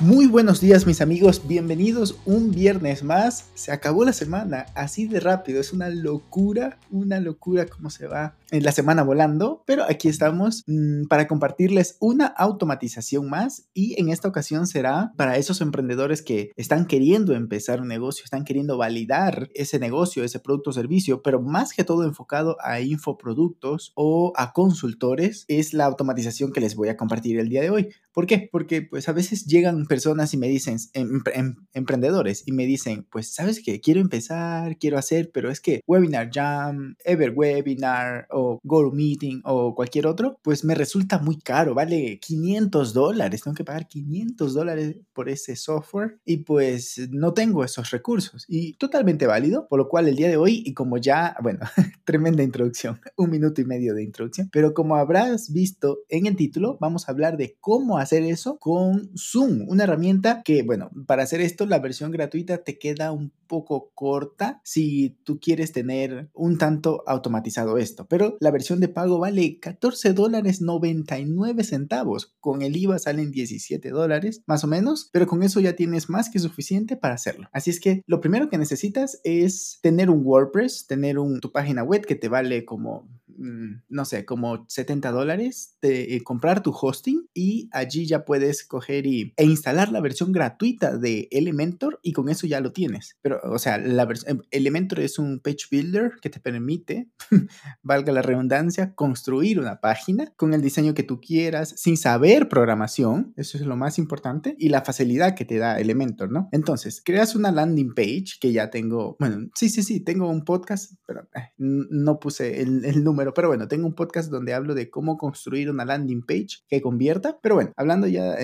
Muy buenos días mis amigos, bienvenidos un viernes más. Se acabó la semana, así de rápido, es una locura, una locura cómo se va en la semana volando, pero aquí estamos mmm, para compartirles una automatización más y en esta ocasión será para esos emprendedores que están queriendo empezar un negocio, están queriendo validar ese negocio, ese producto o servicio, pero más que todo enfocado a infoproductos o a consultores, es la automatización que les voy a compartir el día de hoy. ¿Por qué? Porque pues a veces llegan personas y me dicen, em, em, emprendedores, y me dicen, pues, ¿sabes qué? Quiero empezar, quiero hacer, pero es que Webinar Jam, Everwebinar o GoToMeeting o cualquier otro, pues me resulta muy caro, vale 500 dólares, tengo que pagar 500 dólares por ese software y pues no tengo esos recursos. Y totalmente válido, por lo cual el día de hoy, y como ya, bueno, tremenda introducción, un minuto y medio de introducción, pero como habrás visto en el título, vamos a hablar de cómo hacer eso con Zoom, una herramienta que, bueno, para hacer esto la versión gratuita te queda un poco corta si tú quieres tener un tanto automatizado esto, pero la versión de pago vale 14 dólares 99 centavos, con el IVA salen 17 dólares más o menos, pero con eso ya tienes más que suficiente para hacerlo. Así es que lo primero que necesitas es tener un WordPress, tener un, tu página web que te vale como Mm, no sé, como 70 dólares, eh, comprar tu hosting y allí ya puedes coger y, e instalar la versión gratuita de Elementor y con eso ya lo tienes. Pero, o sea, la em, Elementor es un page builder que te permite, valga la redundancia, construir una página con el diseño que tú quieras, sin saber programación, eso es lo más importante, y la facilidad que te da Elementor, ¿no? Entonces, creas una landing page que ya tengo, bueno, sí, sí, sí, tengo un podcast, pero eh, no puse el, el número pero bueno, tengo un podcast donde hablo de cómo construir una landing page que convierta. Pero bueno, hablando ya,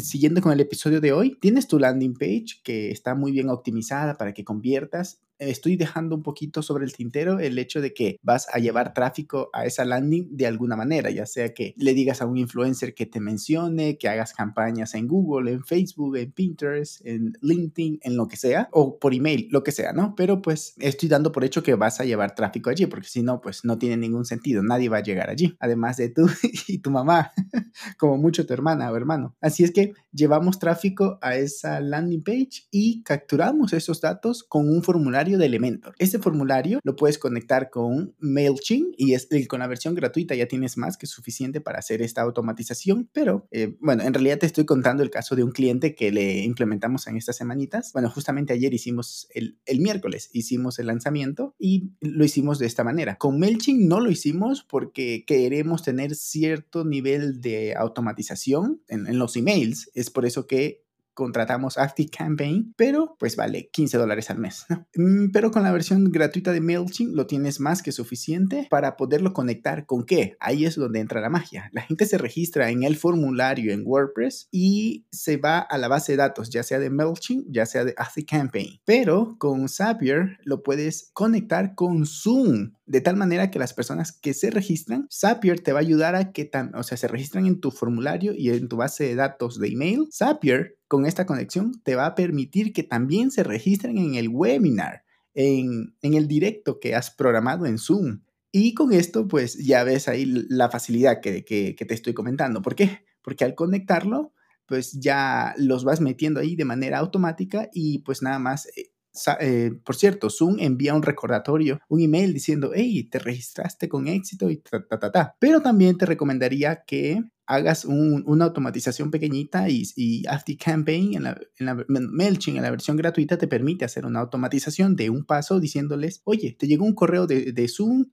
siguiendo con el episodio de hoy, tienes tu landing page que está muy bien optimizada para que conviertas estoy dejando un poquito sobre el tintero el hecho de que vas a llevar tráfico a esa landing de alguna manera, ya sea que le digas a un influencer que te mencione, que hagas campañas en Google, en Facebook, en Pinterest, en LinkedIn, en lo que sea, o por email, lo que sea, ¿no? Pero pues estoy dando por hecho que vas a llevar tráfico allí, porque si no, pues no tiene ningún sentido, nadie va a llegar allí, además de tú y tu mamá, como mucho tu hermana o hermano. Así es que llevamos tráfico a esa landing page y capturamos esos datos con un formulario de Elementor. Este formulario lo puedes conectar con MailChimp y es, con la versión gratuita ya tienes más que suficiente para hacer esta automatización, pero eh, bueno, en realidad te estoy contando el caso de un cliente que le implementamos en estas semanitas. Bueno, justamente ayer hicimos el, el miércoles, hicimos el lanzamiento y lo hicimos de esta manera. Con MailChimp no lo hicimos porque queremos tener cierto nivel de automatización en, en los emails. Es por eso que contratamos Campaign, pero pues vale 15 dólares al mes. Mm, pero con la versión gratuita de MailChimp lo tienes más que suficiente para poderlo conectar con qué. Ahí es donde entra la magia. La gente se registra en el formulario en WordPress y se va a la base de datos, ya sea de MailChimp, ya sea de Campaign. Pero con Zapier lo puedes conectar con Zoom de tal manera que las personas que se registran, Zapier te va a ayudar a que, tan, o sea, se registran en tu formulario y en tu base de datos de email. Zapier con esta conexión te va a permitir que también se registren en el webinar, en, el directo que has programado en Zoom. Y con esto, pues ya ves ahí la facilidad que, te estoy comentando. ¿Por qué? Porque al conectarlo, pues ya los vas metiendo ahí de manera automática y pues nada más eh, eh, por cierto, Zoom envía un recordatorio, un email diciendo, hey, te registraste con éxito y ta, ta, ta, ta. Pero también te recomendaría que hagas una automatización pequeñita y, y Campaign en la, en la MailChimp, en la versión gratuita, te permite hacer una automatización de un paso diciéndoles, oye, te llegó un correo de, de Zoom,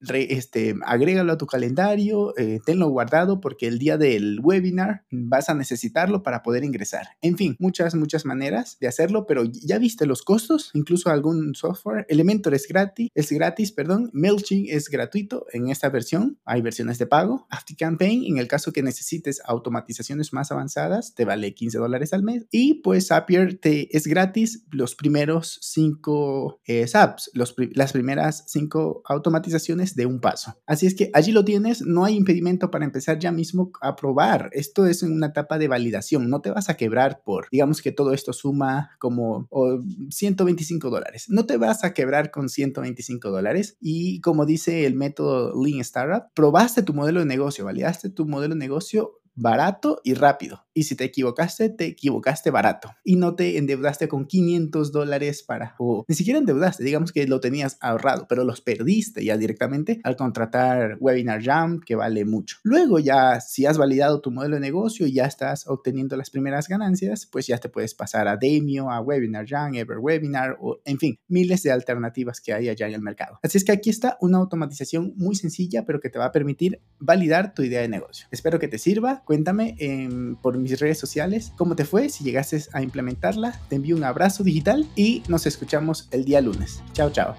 este, agrégalo a tu calendario, eh, tenlo guardado porque el día del webinar vas a necesitarlo para poder ingresar. En fin, muchas, muchas maneras de hacerlo, pero ya viste los costos, incluso algún software. Elementor es gratis, es gratis, perdón. MailChimp es gratuito en esta versión. Hay versiones de pago. ActiveCampaign, en el caso que necesites automatizaciones más avanzadas, te vale 15 dólares al mes. Y pues Zapier te, es gratis los primeros cinco eh, apps, los, las primeras cinco automatizaciones de un paso. Así es que allí lo tienes, no hay impedimento para empezar ya mismo a probar. Esto es una etapa de validación, no te vas a quebrar por, digamos que todo esto suma como 125 dólares. No te vas a quebrar con 125 dólares y como dice el método Lean Startup, probaste tu modelo de negocio, validaste tu modelo de negocio barato y rápido. Y si te equivocaste, te equivocaste barato. Y no te endeudaste con 500 dólares para... O ni siquiera endeudaste, digamos que lo tenías ahorrado, pero los perdiste ya directamente al contratar Webinar Jam, que vale mucho. Luego ya, si has validado tu modelo de negocio y ya estás obteniendo las primeras ganancias, pues ya te puedes pasar a Demio, a Webinar Jam, Ever Webinar, o en fin, miles de alternativas que hay allá en el mercado. Así es que aquí está una automatización muy sencilla, pero que te va a permitir validar tu idea de negocio. Espero que te sirva. Cuéntame por mis redes sociales cómo te fue, si llegaste a implementarla. Te envío un abrazo digital y nos escuchamos el día lunes. Chao, chao.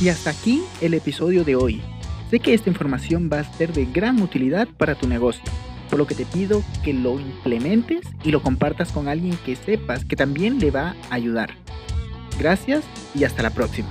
Y hasta aquí el episodio de hoy. Sé que esta información va a ser de gran utilidad para tu negocio, por lo que te pido que lo implementes y lo compartas con alguien que sepas que también le va a ayudar. Gracias y hasta la próxima.